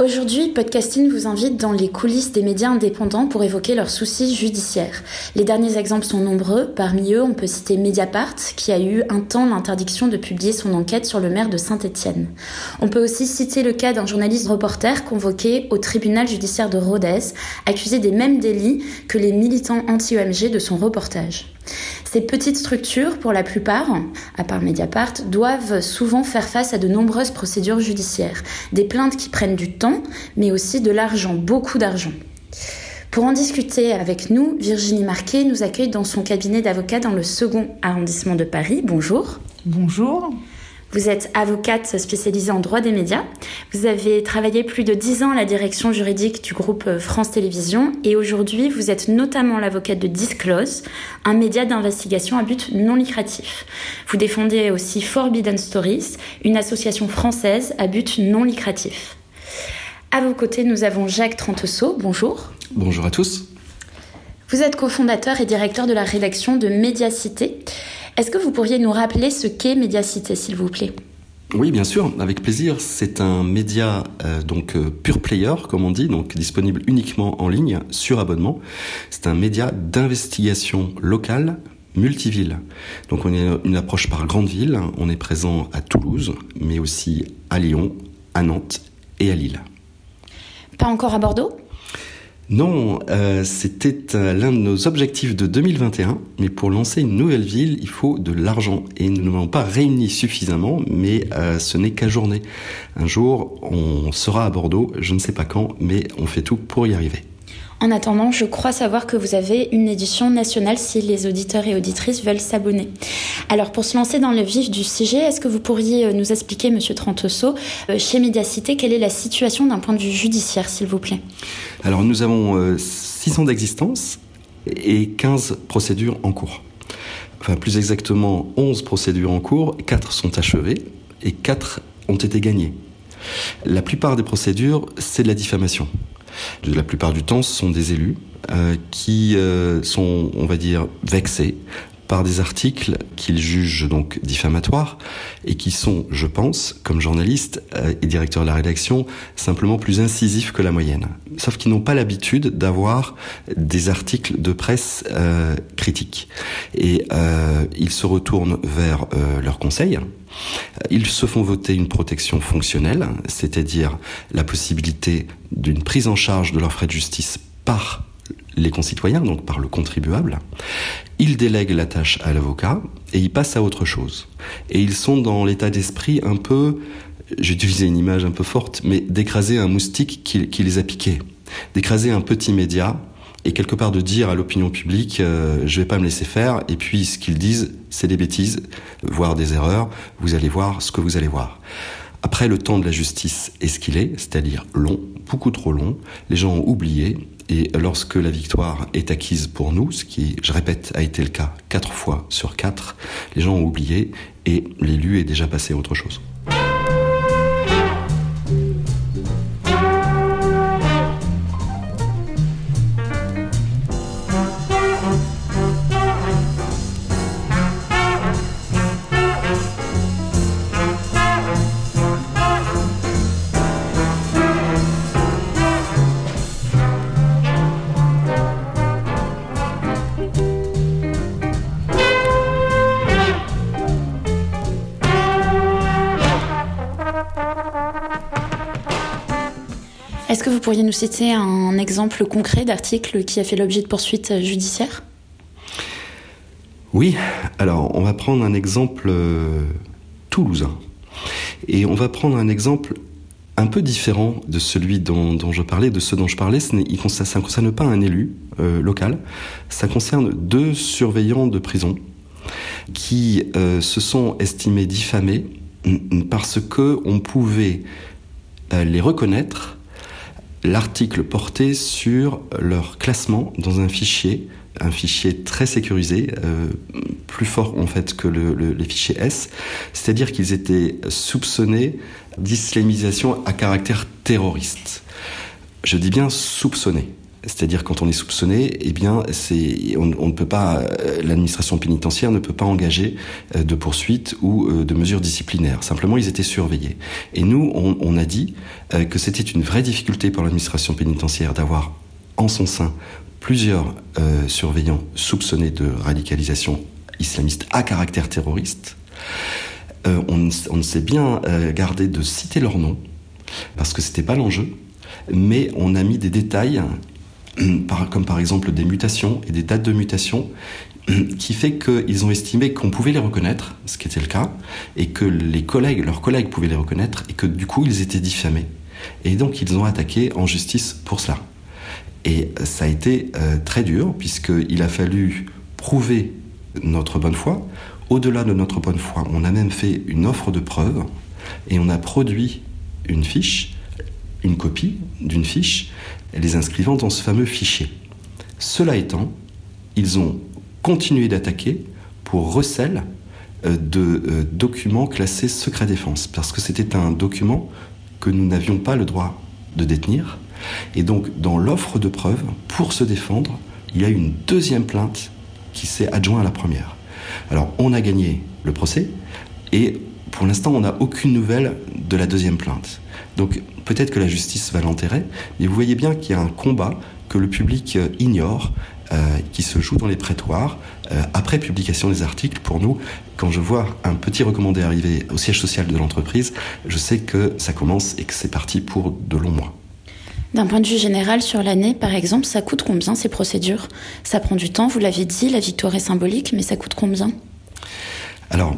Aujourd'hui, Podcasting vous invite dans les coulisses des médias indépendants pour évoquer leurs soucis judiciaires. Les derniers exemples sont nombreux. Parmi eux, on peut citer Mediapart, qui a eu un temps l'interdiction de publier son enquête sur le maire de Saint-Étienne. On peut aussi citer le cas d'un journaliste reporter convoqué au tribunal judiciaire de Rodez, accusé des mêmes délits que les militants anti-OMG de son reportage. Ces petites structures, pour la plupart, à part Mediapart, doivent souvent faire face à de nombreuses procédures judiciaires, des plaintes qui prennent du temps, mais aussi de l'argent, beaucoup d'argent. Pour en discuter avec nous, Virginie Marquet nous accueille dans son cabinet d'avocat dans le second arrondissement de Paris. Bonjour. Bonjour. Vous êtes avocate spécialisée en droit des médias. Vous avez travaillé plus de dix ans à la direction juridique du groupe France Télévisions et aujourd'hui vous êtes notamment l'avocate de Disclose, un média d'investigation à but non lucratif. Vous défendez aussi Forbidden Stories, une association française à but non lucratif. À vos côtés, nous avons Jacques Trenteseau. Bonjour. Bonjour à tous. Vous êtes cofondateur et directeur de la rédaction de Médiacité. Est-ce que vous pourriez nous rappeler ce qu'est Médiacité, s'il vous plaît? Oui, bien sûr, avec plaisir. C'est un média euh, donc euh, pure player, comme on dit, donc disponible uniquement en ligne sur abonnement. C'est un média d'investigation locale multiville. Donc on est une approche par grande ville. On est présent à Toulouse, mais aussi à Lyon, à Nantes et à Lille. Pas encore à Bordeaux? Non, euh, c'était euh, l'un de nos objectifs de 2021, mais pour lancer une nouvelle ville, il faut de l'argent et nous ne l'avons pas réuni suffisamment, mais euh, ce n'est qu'à journée. Un jour, on sera à Bordeaux, je ne sais pas quand, mais on fait tout pour y arriver. En attendant, je crois savoir que vous avez une édition nationale si les auditeurs et auditrices veulent s'abonner. Alors pour se lancer dans le vif du sujet, est-ce que vous pourriez nous expliquer, Monsieur Trentoso, chez Mediacité, quelle est la situation d'un point de vue judiciaire, s'il vous plaît? Alors nous avons 6 ans d'existence et 15 procédures en cours. Enfin plus exactement 11 procédures en cours, 4 sont achevées et 4 ont été gagnées. La plupart des procédures, c'est de la diffamation. La plupart du temps, ce sont des élus euh, qui euh, sont, on va dire, vexés par des articles qu'ils jugent donc diffamatoires et qui sont, je pense, comme journaliste euh, et directeur de la rédaction, simplement plus incisifs que la moyenne. Sauf qu'ils n'ont pas l'habitude d'avoir des articles de presse euh, critiques. Et euh, ils se retournent vers euh, leurs conseils. Ils se font voter une protection fonctionnelle, c'est-à-dire la possibilité d'une prise en charge de leurs frais de justice par les concitoyens, donc par le contribuable. Ils délèguent la tâche à l'avocat et ils passent à autre chose. Et ils sont dans l'état d'esprit un peu, j'ai utilisé une image un peu forte, mais d'écraser un moustique qui, les a piqués. D'écraser un petit média et quelque part de dire à l'opinion publique euh, je vais pas me laisser faire et puis ce qu'ils disent c'est des bêtises voire des erreurs vous allez voir ce que vous allez voir après le temps de la justice est ce qu'il est c'est-à-dire long beaucoup trop long les gens ont oublié et lorsque la victoire est acquise pour nous, ce qui, je répète, a été le cas quatre fois sur quatre, les gens ont oublié et l'élu est déjà passé à autre chose. Pourriez nous citer un exemple concret d'article qui a fait l'objet de poursuites judiciaires? Oui, alors on va prendre un exemple euh, toulousain. Et on va prendre un exemple un peu différent de celui dont, je parlais, de ce dont je parlais. ça ne concerne pas un élu euh, local, ça concerne deux surveillants de prison qui euh, se sont estimés diffamés parce que on pouvait les reconnaître. L'article portait sur leur classement dans un fichier un fichier très sécurisé, euh, plus fort en fait que le, les fichiers S, c'est-à-dire qu'ils étaient soupçonnés d'islamisation à caractère terroriste. Je dis bien soupçonnés. C'est-à-dire quand on est soupçonné, eh bien, c'est on, ne peut pas, euh, l'administration pénitentiaire ne peut pas engager euh, de poursuites ou de mesures disciplinaires. Simplement, ils étaient surveillés. Et nous, on, a dit que c'était une vraie difficulté pour l'administration pénitentiaire d'avoir en son sein plusieurs euh, surveillants soupçonnés de radicalisation islamiste à caractère terroriste. Euh, on, s'est bien euh, gardé de citer leur nom, parce que c'était pas l'enjeu, mais on a mis des détails, comme par exemple des mutations et des dates de mutation, qui fait qu'ils ont estimé qu'on pouvait les reconnaître, ce qui était le cas, et que les leurs collègues pouvaient les reconnaître, et que du coup ils étaient diffamés. Et donc ils ont attaqué en justice pour cela. Et ça a été euh, très dur, puisqu'il a fallu prouver notre bonne foi. Au-delà de notre bonne foi, on a même fait une offre de preuve et on a produit une fiche, une copie d'une fiche, les inscrivant dans ce fameux fichier. Cela étant, ils ont continué d'attaquer pour recel euh, de euh, documents classés secret défense, parce que c'était un document que nous n'avions pas le droit de détenir, et donc, dans l'offre de preuves, pour se défendre, il y a une deuxième plainte qui s'est adjointe à la première. Alors, on a gagné le procès et pour l'instant, on n'a aucune nouvelle de la deuxième plainte. Donc, peut-être que la justice va l'enterrer, mais vous voyez bien qu'il y a un combat que le public euh, ignore, euh, qui se joue dans les prétoires, euh, après publication des articles. Pour nous, quand je vois un petit recommandé arriver au siège social de l'entreprise, je sais que ça commence et que c'est parti pour de longs mois. D'un point de vue général, sur l'année, par exemple, ça coûte combien ces procédures? Ça prend du temps, vous l'avez dit, la victoire est symbolique, mais ça coûte combien? Alors,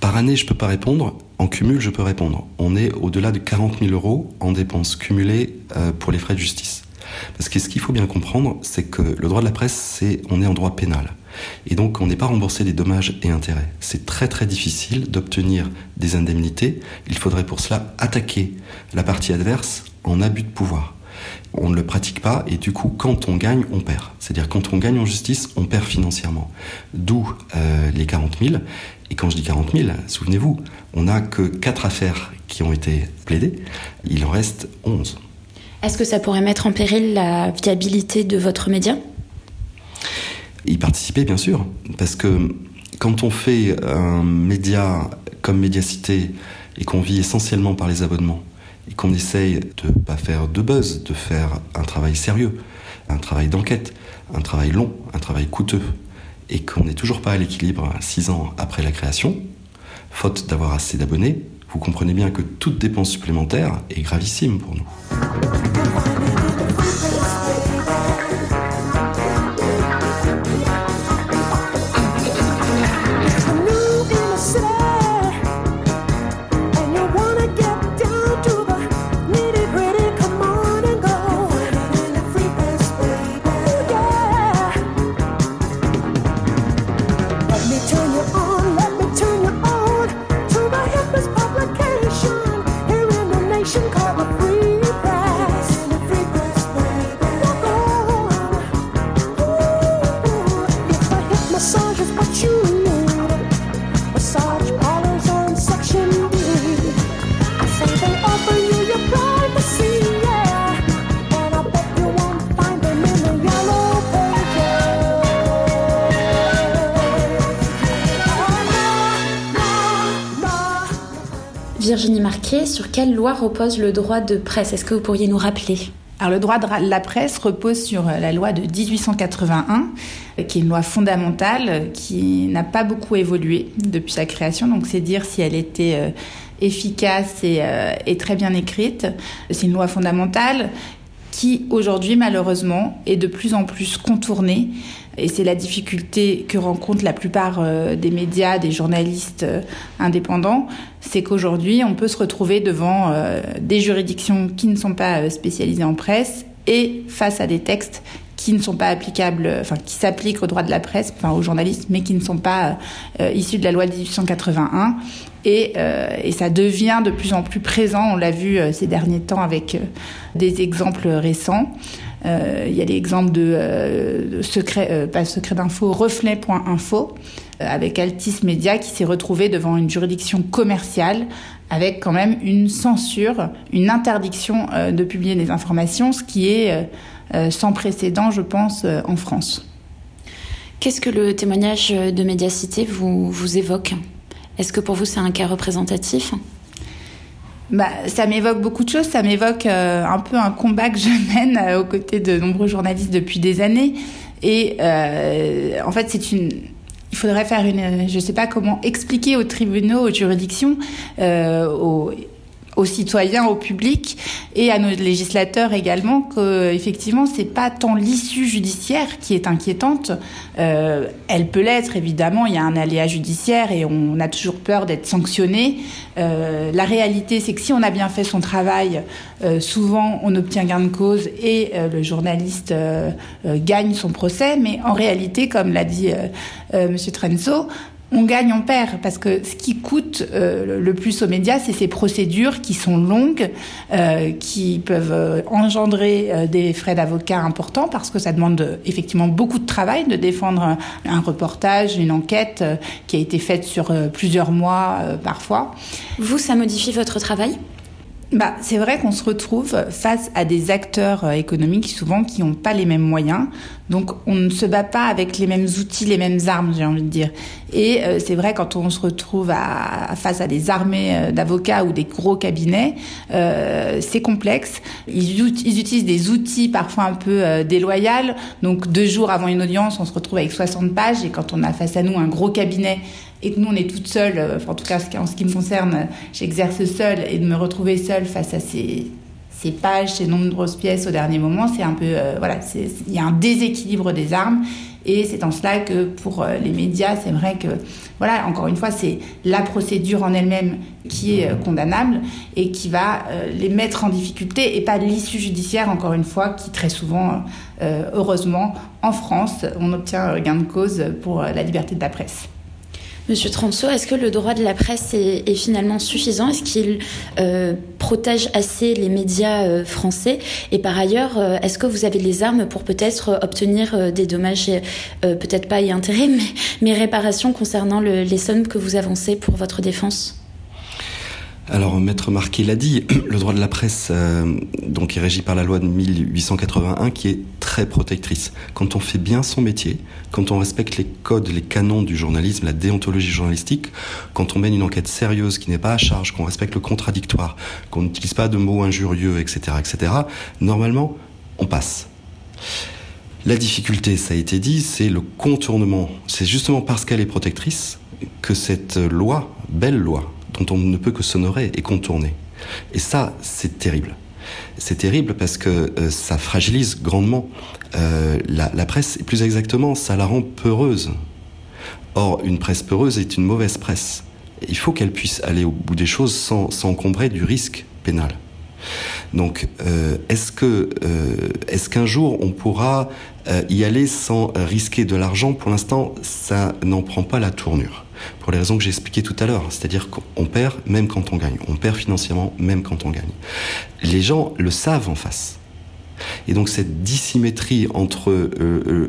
par année, je ne peux pas répondre. En cumul, je peux répondre. On est au-delà de 40 000 euros en dépenses cumulées euh, pour les frais de justice. Parce que ce qu'il faut bien comprendre, c'est que le droit de la presse, c'est on est en droit pénal. Et donc, on n'est pas remboursé des dommages et intérêts. C'est très très difficile d'obtenir des indemnités. Il faudrait pour cela attaquer la partie adverse en abus de pouvoir. On ne le pratique pas et du coup, quand on gagne, on perd. C'est-à-dire quand on gagne en justice, on perd financièrement. D'où euh, les 40 000. Et quand je dis 40 000, souvenez-vous, on n'a que 4 affaires qui ont été plaidées. Il en reste 11. Est-ce que ça pourrait mettre en péril la viabilité de votre média? Y participer, bien sûr. Parce que quand on fait un média comme Médiacité et qu'on vit essentiellement par les abonnements, et qu'on essaye de ne pas faire de buzz, de faire un travail sérieux, un travail d'enquête, un travail long, un travail coûteux, et qu'on n'est toujours pas à l'équilibre six ans après la création, faute d'avoir assez d'abonnés, vous comprenez bien que toute dépense supplémentaire est gravissime pour nous. Sur quelle loi repose le droit de presse Est-ce que vous pourriez nous rappeler? Alors le droit de la presse repose sur euh, la loi de 1881, euh, qui est une loi fondamentale euh, qui n'a pas beaucoup évolué depuis sa création. Donc c'est dire si elle était efficace et très bien écrite. C'est une loi fondamentale qui aujourd'hui malheureusement est de plus en plus contournée. Et c'est la difficulté que rencontrent la plupart euh, des médias, des journalistes euh, indépendants, c'est qu'aujourd'hui on peut se retrouver devant euh, des juridictions qui ne sont pas spécialisées en presse et face à des textes qui ne sont pas applicables, enfin qui s'appliquent au droit de la presse, enfin aux journalistes, mais qui ne sont pas issus de la loi de 1881. Et, et, ça devient de plus en plus présent. On l'a vu ces derniers temps avec des exemples récents. Euh, il y a l'exemple de, euh, secret, euh, pas secret d'info, reflet.info, avec Altis Media qui s'est retrouvé devant une juridiction commerciale avec quand même une censure, une interdiction de publier des informations, ce qui est sans précédent, je pense, en France. Qu'est-ce que le témoignage de Médiacité vous, vous évoque? Est-ce que pour vous c'est un cas représentatif? Bah, ça m'évoque beaucoup de choses. Ça m'évoque euh, un peu un combat que je mène euh, aux côtés de nombreux journalistes depuis des années. Et euh, en fait, c'est une. Il faudrait faire une. Je ne sais pas comment expliquer aux tribunaux, aux juridictions, aux aux citoyens, au public et à nos législateurs également que effectivement c'est pas tant l'issue judiciaire qui est inquiétante. Euh, elle peut l'être évidemment. Il y a un aléa judiciaire et on a toujours peur d'être sanctionné. Euh, la réalité c'est que si on a bien fait son travail, euh, souvent on obtient gain de cause et le journaliste gagne son procès. Mais en réalité, comme l'a dit Monsieur Trenzo, on gagne, on perd, parce que ce qui coûte euh, le plus aux médias, c'est ces procédures qui sont longues, euh, qui peuvent euh, engendrer des frais d'avocat importants, parce que ça demande effectivement beaucoup de travail de défendre un, reportage, une enquête qui a été faite sur plusieurs mois parfois. Vous, ça modifie votre travail? Bah, c'est vrai qu'on se retrouve face à des acteurs euh, économiques souvent qui n'ont pas les mêmes moyens. Donc on ne se bat pas avec les mêmes outils, les mêmes armes, j'ai envie de dire. Et euh, c'est vrai quand on se retrouve à, face à des armées euh, d'avocats ou des gros cabinets, euh, c'est complexe. Ils, ils, utilisent des outils parfois un peu euh, déloyaux. Donc deux jours avant une audience, on se retrouve avec 60 pages et quand on a face à nous un gros cabinet et que nous on est toute seule, euh, en tout cas en ce qui me concerne, j'exerce seule et de me retrouver seule face à ces, ces pages, ces nombreuses pièces au dernier moment, c'est un peu euh, voilà, il y a un déséquilibre des armes et c'est en cela que pour euh, les médias, c'est vrai que voilà, encore une fois, c'est la procédure en elle-même qui est condamnable et qui va les mettre en difficulté et pas l'issue judiciaire, encore une fois, qui très souvent, heureusement, en France, on obtient gain de cause pour la liberté de la presse. Monsieur Transo, est-ce que le droit de la presse est, finalement suffisant? Est-ce qu'il euh, protège assez les médias euh, français? Et par ailleurs, euh, est-ce que vous avez les armes pour peut-être obtenir des dommages, peut-être pas y intérêt, mais, mais réparations concernant les sommes que vous avancez pour votre défense? Alors, Maître Marquet l'a dit, le droit de la presse euh, donc est régi par la loi de 1881 qui est très protectrice. Quand on fait bien son métier, quand on respecte les codes, les canons du journalisme, la déontologie journalistique, quand on mène une enquête sérieuse qui n'est pas à charge, qu'on respecte le contradictoire, qu'on n'utilise pas de mots injurieux, etc., etc., normalement, on passe. La difficulté, ça a été dit, c'est le contournement. C'est justement parce qu'elle est protectrice que cette loi, belle loi, dont on ne peut que s'honorer et contourner. Et ça, c'est terrible. C'est terrible parce que euh, ça fragilise grandement euh, la, presse, et plus exactement, ça la rend peureuse. Or, une presse peureuse est une mauvaise presse. Il faut qu'elle puisse aller au bout des choses sans s'encombrer du risque pénal. Donc, euh, est-ce qu'un jour on pourra y aller sans risquer de l'argent? Pour l'instant, ça n'en prend pas la tournure. Pour les raisons que j'ai expliquées tout à l'heure, c'est-à-dire qu'on perd même quand on gagne, on perd financièrement même quand on gagne. Les gens le savent en face. Et donc cette dissymétrie entre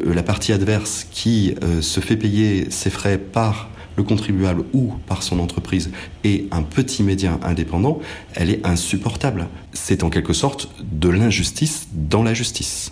la partie adverse qui se fait payer ses frais par le contribuable ou par son entreprise et un petit média indépendant, elle est insupportable. C'est en quelque sorte de l'injustice dans la justice.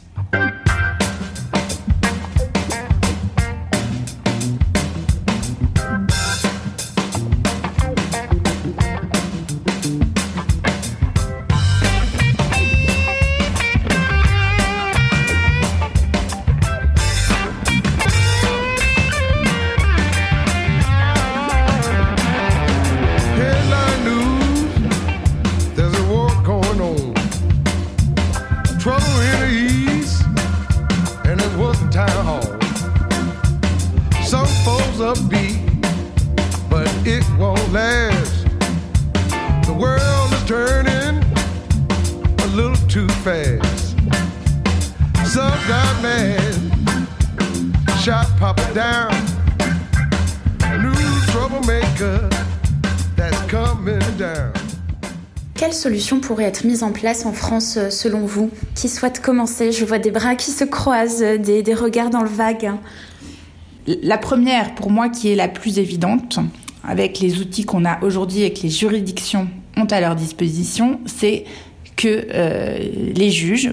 Too fast. Some got mad, shot Papa down. New troublemaker that's coming down. Quelle solution pourrait être mise en place en France euh, selon vous? Qui souhaite commencer? Je vois des bras qui se croisent, euh, des, des regards dans le vague. La première, pour moi, qui est la plus évidente, avec les outils qu'on a aujourd'hui et que les juridictions ont à leur disposition, c'est que euh, les juges,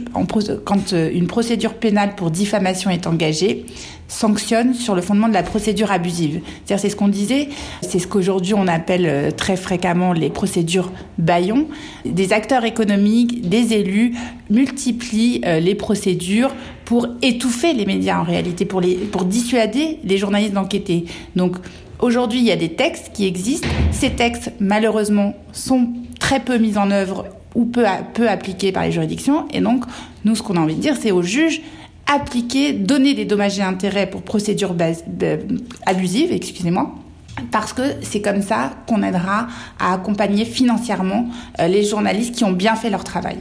quand euh, une procédure pénale pour diffamation est engagée, sanctionnent sur le fondement de la procédure abusive. C'est ce qu'on disait, c'est ce qu'aujourd'hui on appelle euh, très fréquemment les procédures baillons. Des acteurs économiques, des élus multiplient les procédures pour étouffer les médias en réalité, pour dissuader les journalistes d'enquêter. Donc, Aujourd'hui, il y a des textes qui existent. Ces textes, malheureusement, sont très peu mis en œuvre ou peu, peu appliqués par les juridictions. Et donc, nous, ce qu'on a envie de dire, c'est aux juges appliquer, donner des dommages et intérêts pour procédures abusives, excusez-moi, parce que c'est comme ça qu'on aidera à accompagner financièrement euh, les journalistes qui ont bien fait leur travail.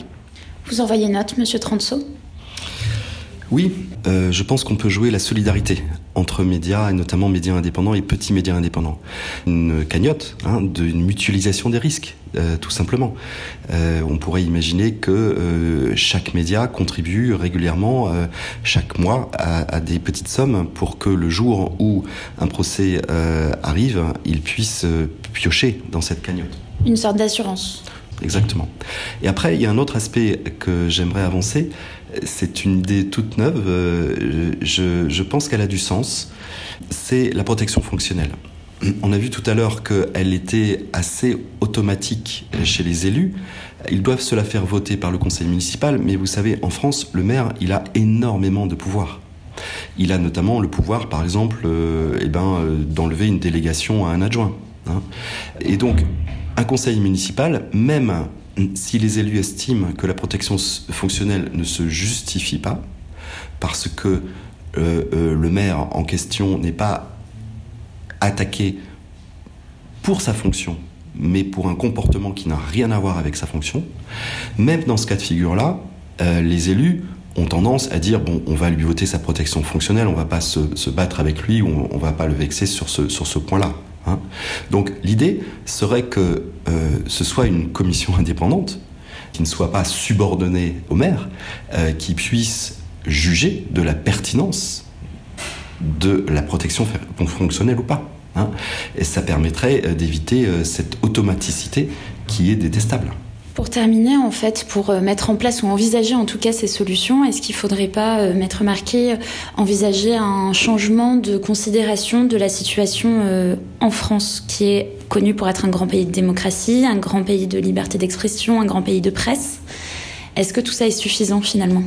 Vous envoyez note, Monsieur Transo? Oui, euh, je pense qu'on peut jouer la solidarité entre médias, et notamment médias indépendants et petits médias indépendants. Une cagnotte hein, d'une mutualisation des risques, euh, tout simplement. Euh, on pourrait imaginer que chaque média contribue régulièrement, chaque mois, à, à, des petites sommes pour que le jour où un procès arrive, il puisse piocher dans cette cagnotte. Une sorte d'assurance. Exactement. Et après, il y a un autre aspect que j'aimerais avancer, c'est une idée toute neuve, euh, je, pense qu'elle a du sens, c'est la protection fonctionnelle. On a vu tout à l'heure qu'elle était assez automatique chez les élus. Ils doivent se la faire voter par le conseil municipal, mais vous savez, en France, le maire, il a énormément de pouvoir. Il a notamment le pouvoir, par exemple, euh, eh ben, euh, d'enlever une délégation à un adjoint. Hein. Et donc, un conseil municipal, même si les élus estiment que la protection fonctionnelle ne se justifie pas, parce que euh, euh, le maire en question n'est pas attaqué pour sa fonction, mais pour un comportement qui n'a rien à voir avec sa fonction, même dans ce cas de figure-là, euh, les élus ont tendance à dire bon, on va lui voter sa protection fonctionnelle, on va pas se, battre avec lui, on, on va pas le vexer sur ce, sur ce point-là. Hein. Donc l'idée serait que euh, ce soit une commission indépendante qui ne soit pas subordonnée au maire, euh, qui puisse juger de la pertinence de la protection fonctionnelle ou pas. Hein. Et ça permettrait euh, d'éviter cette automaticité qui est détestable. Pour terminer, en fait, pour euh, mettre en place ou envisager en tout cas ces solutions, est-ce qu'il ne faudrait pas, euh, mettre marqué, envisager un changement de considération de la situation euh, en France, qui est connu pour être un grand pays de démocratie, un grand pays de liberté d'expression, un grand pays de presse? Est-ce que tout ça est suffisant finalement?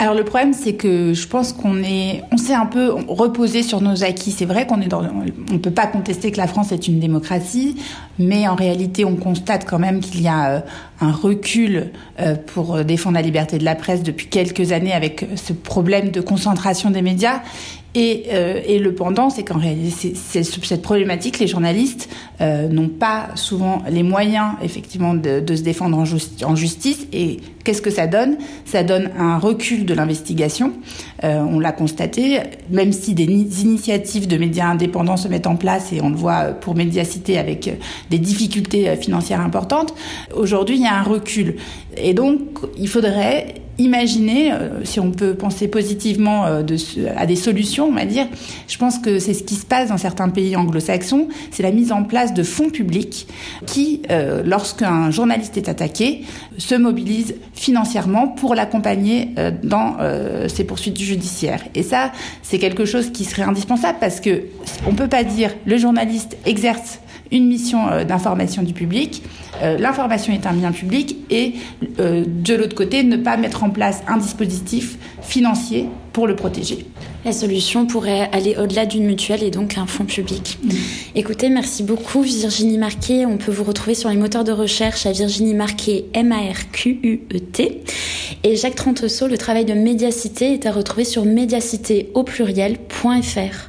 Alors le problème, c'est que je pense qu'on est, on s'est un peu reposé sur nos acquis. C'est vrai qu'on est dans, on ne peut pas contester que la France est une démocratie, mais en réalité, on constate quand même qu'il y a un recul pour défendre la liberté de la presse depuis quelques années avec ce problème de concentration des médias. Et, euh, et, le pendant, c'est qu'en réalité, c'est cette problématique, les journalistes euh, n'ont pas souvent les moyens, effectivement, de, se défendre en, justi en, justice. Et qu'est-ce que ça donne? Ça donne un recul de l'investigation. Euh, on l'a constaté, même si des initiatives de médias indépendants se mettent en place, et on le voit pour Médiacité avec des difficultés financières importantes, aujourd'hui, il y a un recul. Et donc, il faudrait imaginer, euh, si on peut penser positivement euh, à des solutions, on va dire, je pense que c'est ce qui se passe dans certains pays anglo-saxons, c'est la mise en place de fonds publics qui, euh, lorsqu'un journaliste est attaqué, se mobilisent financièrement pour l'accompagner euh, dans euh, ses poursuites judiciaires. Et ça, c'est quelque chose qui serait indispensable parce que on peut pas dire le journaliste exerce une mission euh, d'information du public. Euh, L'information est un bien public et euh, de l'autre côté, ne pas mettre en place un dispositif financier pour le protéger. La solution pourrait aller au-delà d'une mutuelle et donc un fonds public. Mmh. Écoutez, merci beaucoup Virginie Marquet. On peut vous retrouver sur les moteurs de recherche à Virginie Marquet, M-A-R-Q-U-E-T. Et Jacques Trenteau, le travail de Médiacité est à retrouver sur médiacité au pluriel.fr.